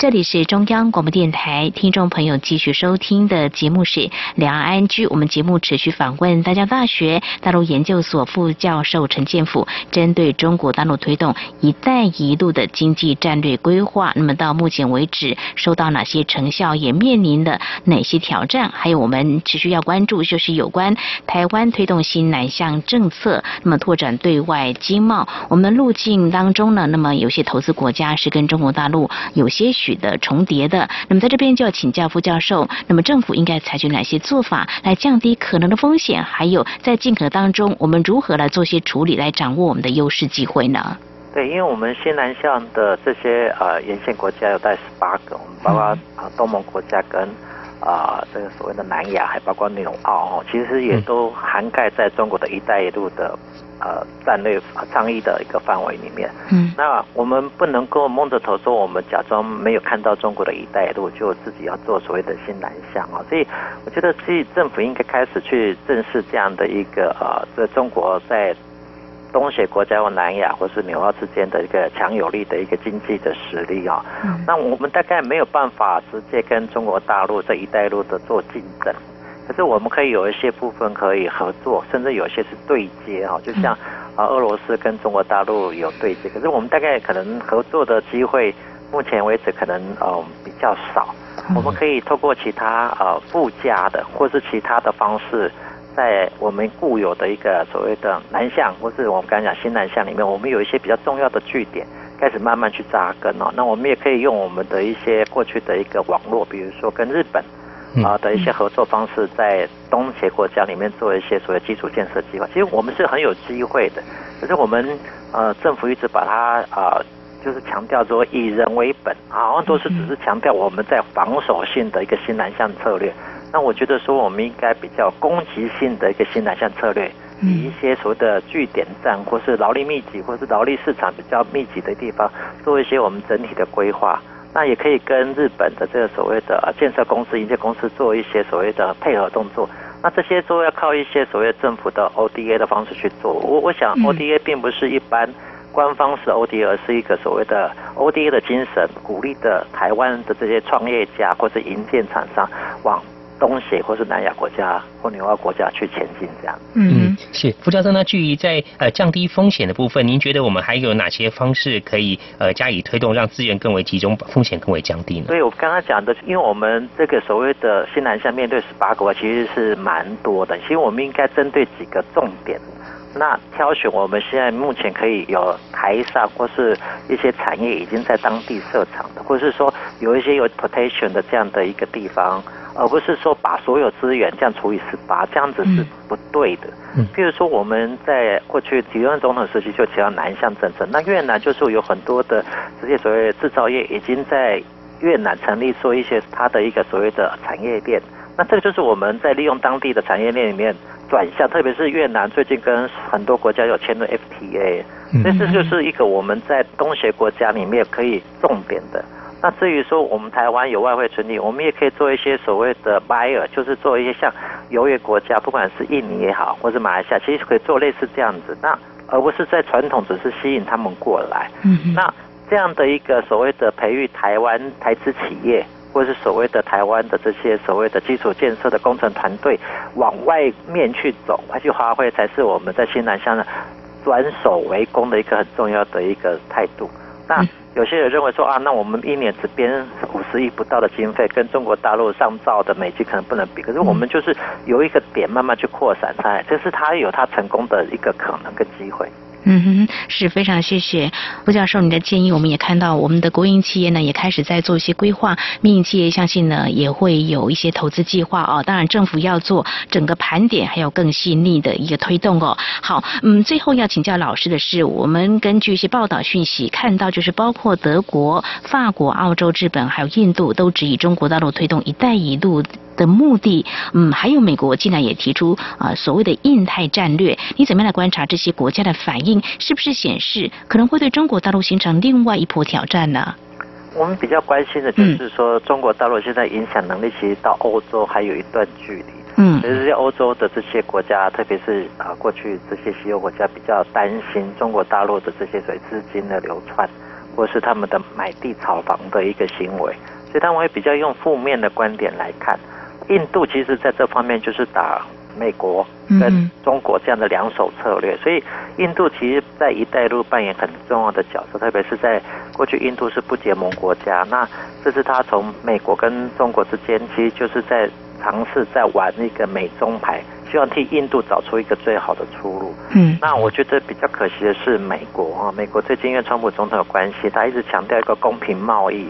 这里是中央广播电台，听众朋友继续收听的节目是《两岸安居》。我们节目持续访问大江大学大陆研究所副教授陈建甫，针对中国大陆推动“一带一路”的经济战略规划，那么到目前为止收到哪些成效，也面临的哪些挑战？还有我们持续要关注，就是有关台湾推动新南向政策，那么拓展对外经贸，我们路径当中呢，那么有些投资国家是跟中国大陆有些许。的重叠的，那么在这边就要请教副教授，那么政府应该采取哪些做法来降低可能的风险？还有在竞合当中，我们如何来做些处理，来掌握我们的优势机会呢？对，因为我们西南向的这些呃沿线国家有带十八个，我们包括啊东盟国家跟啊这个所谓的南亚，还包括纽澳哦，其实也都涵盖在中国的一带一路的。呃，战略倡议的一个范围里面，嗯，那我们不能够蒙着头说我们假装没有看到中国的一带一路，就自己要做所谓的新南向啊。所以我觉得，其实政府应该开始去正视这样的一个呃，在中国在东协国家或南亚或是纽澳之间的一个强有力的一个经济的实力啊。嗯，那我们大概没有办法直接跟中国大陆这一带路的做竞争。可是我们可以有一些部分可以合作，甚至有些是对接哈，就像啊俄罗斯跟中国大陆有对接，可是我们大概可能合作的机会，目前为止可能呃比较少。我们可以透过其他呃附加的或是其他的方式，在我们固有的一个所谓的南向，或是我们刚才讲新南向里面，我们有一些比较重要的据点，开始慢慢去扎根哦。那我们也可以用我们的一些过去的一个网络，比如说跟日本。啊的一些合作方式，在东协国家里面做一些所谓基础建设计划。其实我们是很有机会的，可是我们呃政府一直把它啊。就是强调说以人为本，好像都是只是强调我们在防守性的一个新南向策略。那我觉得说我们应该比较攻击性的一个新南向策略，以一些所谓的据点站或是劳力密集或是劳力市场比较密集的地方，做一些我们整体的规划。那也可以跟日本的这个所谓的建设公司、营建公司做一些所谓的配合动作。那这些都要靠一些所谓政府的 ODA 的方式去做。我我想 ODA 并不是一般。官方是 ODA，而是一个所谓的 ODA 的精神，鼓励的台湾的这些创业家或是营建厂商往东协或是南亚国家或纽澳国家去前进，这样。嗯，是傅教授那，至于在呃降低风险的部分，您觉得我们还有哪些方式可以呃加以推动，让资源更为集中，风险更为降低呢？对我刚刚讲的，因为我们这个所谓的新南向面对十八国，其实是蛮多的，其实我们应该针对几个重点。那挑选我们现在目前可以有台上或是一些产业已经在当地设厂的，或者是说有一些有 potential 的这样的一个地方，而不是说把所有资源这样除以十八，这样子是不对的。嗯，譬如说我们在过去几任总统时期就提到南向政策，那越南就是有很多的这些所谓制造业已经在越南成立做一些它的一个所谓的产业链，那这个就是我们在利用当地的产业链里面。转向，特别是越南最近跟很多国家有签了 FTA，所以这就是一个我们在东协国家里面可以重点的。那至于说我们台湾有外汇存底，我们也可以做一些所谓的 buyer，就是做一些像优越国家，不管是印尼也好，或是马来西亚，其实可以做类似这样子。那而不是在传统只是吸引他们过来。那这样的一个所谓的培育台湾台资企业。或是所谓的台湾的这些所谓的基础建设的工程团队往外面去走，去发挥，才是我们在新南向的转守为攻的一个很重要的一个态度。那有些人认为说啊，那我们一年只编五十亿不到的经费，跟中国大陆上造的美机可能不能比。可是我们就是有一个点慢慢去扩散开来，这是它有它成功的一个可能跟机会。嗯哼，是非常谢谢吴教授你的建议。我们也看到我们的国营企业呢也开始在做一些规划，民营企业相信呢也会有一些投资计划哦。当然政府要做整个盘点，还有更细腻的一个推动哦。好，嗯，最后要请教老师的是，我们根据一些报道讯息看到，就是包括德国、法国、澳洲、日本还有印度都指以中国大陆推动“一带一路”。的目的，嗯，还有美国竟然也提出啊所谓的印太战略，你怎么样来观察这些国家的反应？是不是显示可能会对中国大陆形成另外一波挑战呢？我们比较关心的就是说，中国大陆现在影响能力其实到欧洲还有一段距离。嗯，其实欧洲的这些国家，特别是啊过去这些西欧国家比较担心中国大陆的这些所谓资金的流窜，或是他们的买地炒房的一个行为，所以他们会比较用负面的观点来看。印度其实在这方面就是打美国跟中国这样的两手策略，所以印度其实在一带一路扮演很重要的角色，特别是在过去印度是不结盟国家，那这是他从美国跟中国之间，其实就是在尝试在玩一个美中牌，希望替印度找出一个最好的出路。嗯，那我觉得比较可惜的是美国啊，美国最近因为川普总统有关系，他一直强调一个公平贸易，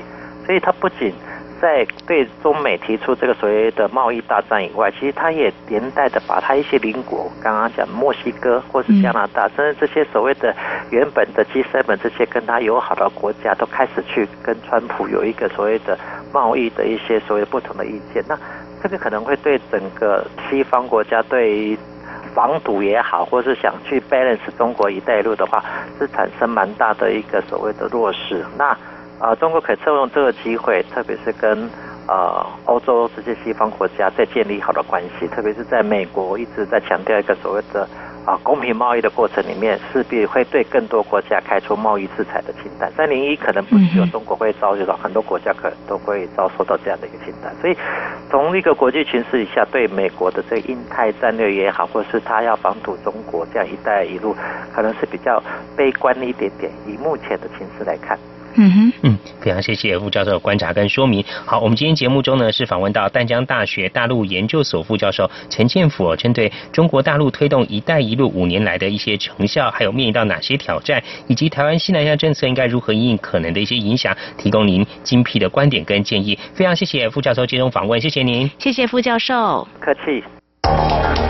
所以他不仅在对中美提出这个所谓的贸易大战以外，其实他也连带的把他一些邻国，刚刚讲墨西哥或是加拿大，甚至这些所谓的原本的 G7 这些跟他友好的国家，都开始去跟川普有一个所谓的贸易的一些所谓不同的意见。那这个可能会对整个西方国家对防堵也好，或是想去 balance 中国一带一路的话，是产生蛮大的一个所谓的弱势。那啊，中国可以趁用这个机会，特别是跟呃欧洲这些西方国家在建立好的关系，特别是在美国一直在强调一个所谓的啊公平贸易的过程里面，势必会对更多国家开出贸易制裁的清单。三零一可能不只有中国会遭受到，很多国家可能都会遭受到这样的一个清单。所以从一个国际形势以下，对美国的这个印太战略也好，或是他要防堵中国这样一带一路，可能是比较悲观一点点。以目前的形势来看。嗯哼，嗯，非常谢谢副教授的观察跟说明。好，我们今天节目中呢是访问到淡江大学大陆研究所副教授陈建甫，针对中国大陆推动“一带一路”五年来的一些成效，还有面临到哪些挑战，以及台湾西南向政策应该如何应可能的一些影响，提供您精辟的观点跟建议。非常谢谢副教授接受访问，谢谢您，谢谢副教授，客气。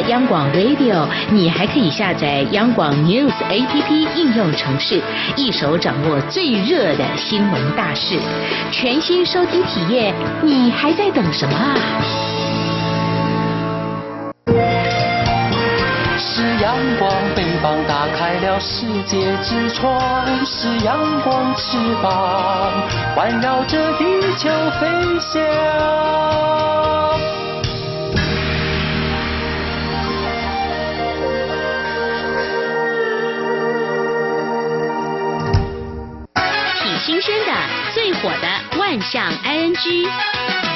央广 Radio，你还可以下载央广 News APP 应用程式，一手掌握最热的新闻大事，全新收听体验，你还在等什么啊？是阳光，翅膀打开了世界之窗；是阳光翅膀环绕着地球飞翔。挺新鲜的，最火的万象 ING。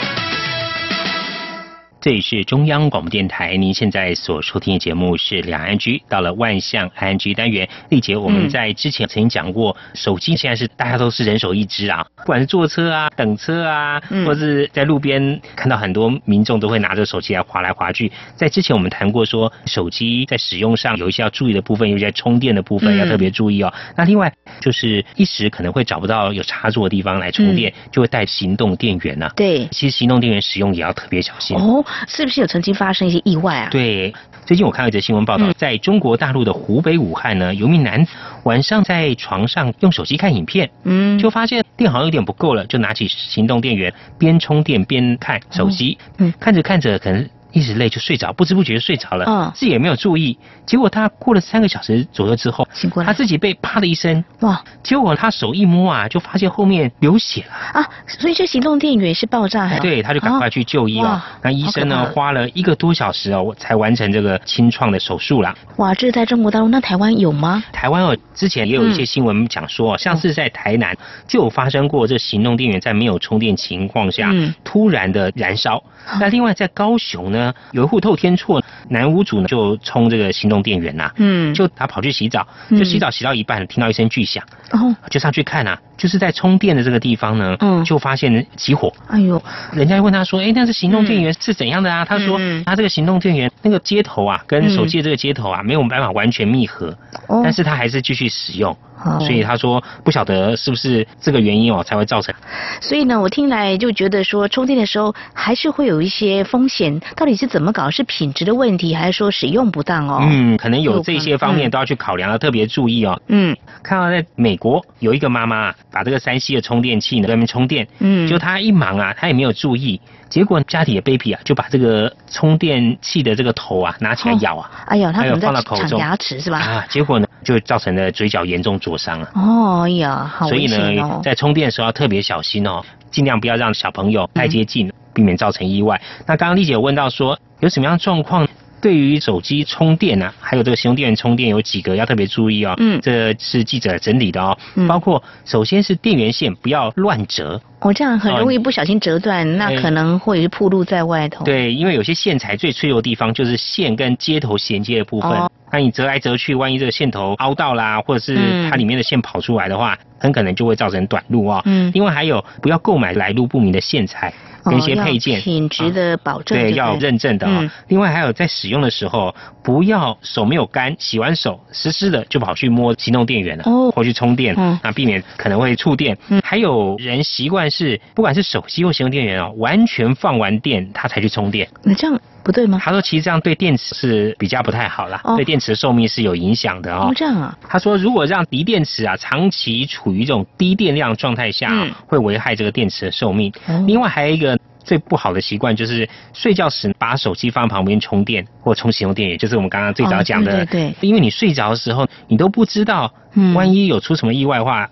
这里是中央广播电台，您现在所收听的节目是两岸居，到了万象 ING 单元。丽姐，我们在之前曾经讲过，手机现在是大家都是人手一只啊，不管是坐车啊、等车啊，或是在路边看到很多民众都会拿着手机来划来划去。在之前我们谈过说，手机在使用上有一些要注意的部分，尤其在充电的部分要特别注意哦。那另外就是一时可能会找不到有插座的地方来充电，就会带行动电源呐。对，其实行动电源使用也要特别小心哦。是不是有曾经发生一些意外啊？对，最近我看到一则新闻报道，在中国大陆的湖北武汉呢，有一名男子晚上在床上用手机看影片，嗯，就发现电好像有点不够了，就拿起行动电源边充电边看手机，嗯，看着看着可能。一直累就睡着，不知不觉就睡着了，嗯，自己也没有注意。结果他过了三个小时左右之后，醒过来，他自己被啪的一声，哇！结果他手一摸啊，就发现后面流血了啊！所以这行动电源是爆炸，对，他就赶快去就医哦。那医生呢，花了一个多小时哦，才完成这个清创的手术啦。哇，这是在中国大陆，那台湾有吗？台湾哦，之前也有一些新闻讲说，像是在台南就有发生过这行动电源在没有充电情况下突然的燃烧。那另外在高雄呢，有一户透天厝男屋主呢就充这个行动电源呐，嗯，就他跑去洗澡，就洗澡洗到一半，听到一声巨响，哦，就上去看啊，就是在充电的这个地方呢，嗯，就发现起火，哎呦，人家问他说，哎，那是行动电源是怎样的啊？他说，他这个行动电源那个接头啊，跟手机的这个接头啊，没有办法完全密合，但是他还是继续使用。所以他说不晓得是不是这个原因哦才会造成。所以呢，我听来就觉得说充电的时候还是会有一些风险，到底是怎么搞？是品质的问题，还是说使用不当哦？嗯，可能有这些方面都要去考量，要特别注意哦。嗯，看到在美国有一个妈妈把这个三 C 的充电器呢在外面充电，嗯，就她一忙啊，她也没有注意。结果家里的 baby 啊，就把这个充电器的这个头啊拿起来咬啊，哎呀，他可能在抢牙齿是吧？啊，结果呢就造成了嘴角严重灼伤啊。哦，哎呀，好所以呢，在充电的时候要特别小心哦，尽量不要让小朋友太接近，避免造成意外。那刚刚丽姐问到说有什么样状况？对于手机充电啊，还有这个行动电源充电有几个要特别注意哦。嗯，这是记者整理的哦。嗯，包括首先是电源线不要乱折。哦，这样很容易不小心折断，那可能会暴露在外头。对，因为有些线材最脆弱的地方就是线跟接头衔接的部分。哦。那你折来折去，万一这个线头凹到啦，或者是它里面的线跑出来的话，很可能就会造成短路哦。嗯。另外还有，不要购买来路不明的线材。跟一些配件，品质的保证对要认证的啊。另外还有在使用的时候，不要手没有干，洗完手湿湿的就跑去摸行动电源了，哦或去充电，嗯啊，避免可能会触电。嗯还有人习惯是，不管是手机或行动电源哦，完全放完电它才去充电。那这样。不对吗？他说，其实这样对电池是比较不太好啦，对电池的寿命是有影响的哦。这样啊？他说，如果让锂电池啊长期处于这种低电量状态下，会危害这个电池的寿命。另外还有一个最不好的习惯，就是睡觉时把手机放旁边充电或充行动电源，就是我们刚刚最早讲的。对对。因为你睡着的时候，你都不知道，万一有出什么意外的话。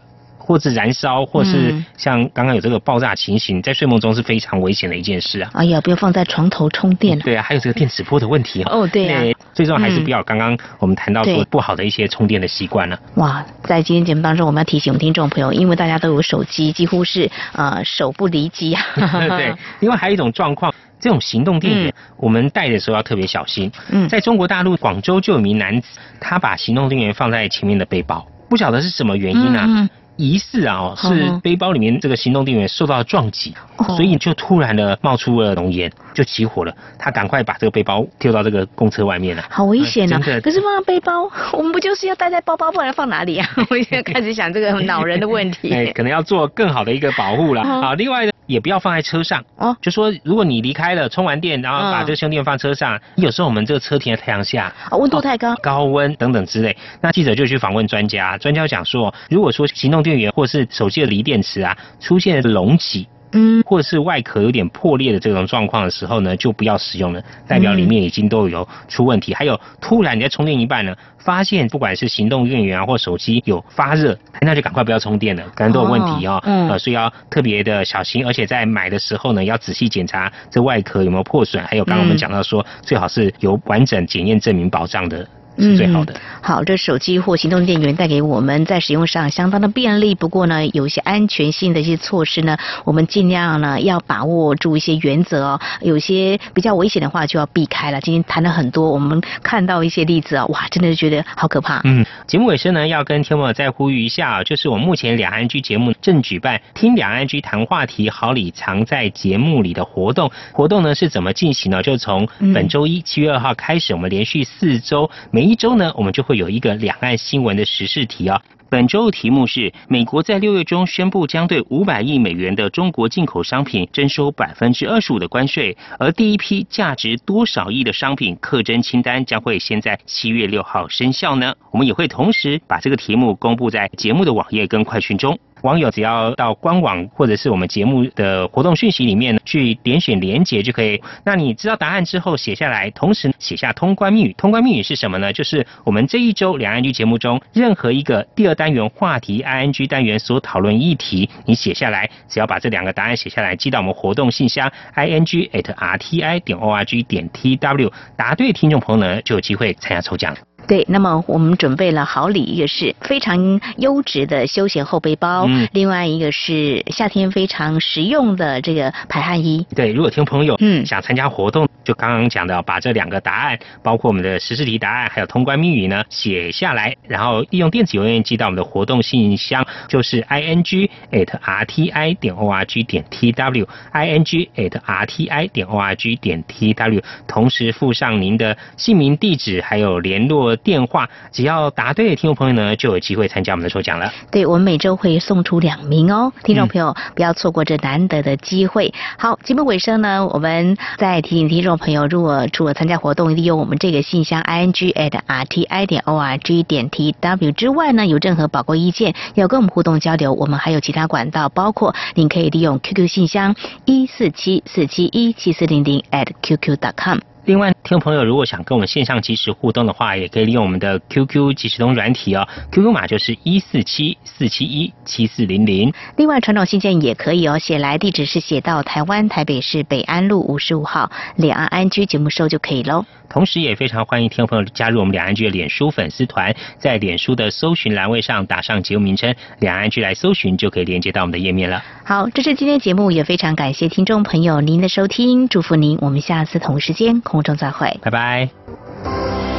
或是燃烧，或是像刚刚有这个爆炸情形，在睡梦中是非常危险的一件事啊！哎呀，不要放在床头充电。对啊，还有这个电磁波的问题啊。哦，对啊。最重要还是不要刚刚我们谈到说不好的一些充电的习惯了。哇，在今天节目当中，我们要提醒我们听众朋友，因为大家都有手机，几乎是呃手不离机啊。对，另外还有一种状况，这种行动电源，我们带的时候要特别小心。嗯，在中国大陆广州就有名男子，他把行动电源放在前面的背包，不晓得是什么原因啊。疑似啊，是背包里面这个行动电源受到了撞击，所以就突然的冒出了浓烟，就起火了。他赶快把这个背包丢到这个公车外面了。好危险啊！可是放背包，我们不就是要带在包包，不然放哪里啊？我现在开始想这个恼人的问题。哎，可能要做更好的一个保护了啊。另外呢。也不要放在车上哦，就说如果你离开了，充完电，然后把这个充电放车上，有时候我们这个车停在太阳下，温度太高，高温等等之类，那记者就去访问专家，专家讲说，如果说行动电源或是手机的锂电池啊出现隆起。嗯，或者是外壳有点破裂的这种状况的时候呢，就不要使用了，代表里面已经都有出问题。还有突然你在充电一半呢，发现不管是行动电源啊或手机有发热，那就赶快不要充电了，可能都有问题哦。嗯，所以要特别的小心，而且在买的时候呢，要仔细检查这外壳有没有破损，还有刚刚我们讲到说，最好是有完整检验证明保障的。是最好的。好，这手机或行动电源带给我们在使用上相当的便利。不过呢，有一些安全性的一些措施呢，我们尽量呢要把握住一些原则哦。有些比较危险的话就要避开了。今天谈了很多，我们看到一些例子啊，哇，真的是觉得好可怕。嗯，节目尾声呢，要跟天友再呼吁一下，就是我们目前两岸居节目正举办“听两岸居谈话题，好礼藏在节目里”的活动。活动呢是怎么进行呢？就从本周一七月二号开始，我们连续四周每一周呢，我们就会有一个两岸新闻的时事题啊。本周的题目是：美国在六月中宣布将对五百亿美元的中国进口商品征收百分之二十五的关税，而第一批价值多少亿的商品课征清单将会先在七月六号生效呢？我们也会同时把这个题目公布在节目的网页跟快讯中。网友只要到官网或者是我们节目的活动讯息里面去点选连结就可以。那你知道答案之后写下来，同时写下通关密语。通关密语是什么呢？就是我们这一周两岸居节目中任何一个第二单元话题 I N G 单元所讨论议题，你写下来，只要把这两个答案写下来，寄到我们活动信箱 I N G at R T I 点 O R G 点 T W，答对听众朋友呢就有机会参加抽奖。对，那么我们准备了好礼，一个是非常优质的休闲后背包，嗯，另外一个是夏天非常实用的这个排汗衣。对，如果听朋友嗯想参加活动，就刚刚讲的，把这两个答案，包括我们的实时题答案，还有通关密语呢写下来，然后利用电子邮件寄到我们的活动信箱，就是 i n g at r t i 点 o r g 点 t w i n g at r t i 点 o r g 点 t w，同时附上您的姓名、地址还有联络。电话，只要答对的听众朋友呢，就有机会参加我们的抽奖了。对，我们每周会送出两名哦，听众朋友不要错过这难得的机会。好，节目尾声呢，我们再提醒听众朋友，如果除了参加活动，利用我们这个信箱 i n g at r t i 点 o r g 点 t w 之外呢，有任何宝贵意见要跟我们互动交流，我们还有其他管道，包括您可以利用 QQ 信箱一四七四七一七四零零 at qq dot com。另外，听众朋友如果想跟我们线上即时互动的话，也可以利用我们的 QQ 即时通软体哦，QQ 码就是一四七四七一七四零零。另外，传统信件也可以哦，写来地址是写到台湾台北市北安路五十五号两岸安居节目收就可以喽。同时，也非常欢迎听众朋友加入我们两岸居的脸书粉丝团，在脸书的搜寻栏位上打上节目名称“两岸居”来搜寻，就可以连接到我们的页面了。好，这是今天节目，也非常感谢听众朋友您的收听，祝福您，我们下次同时间空中再会，拜拜。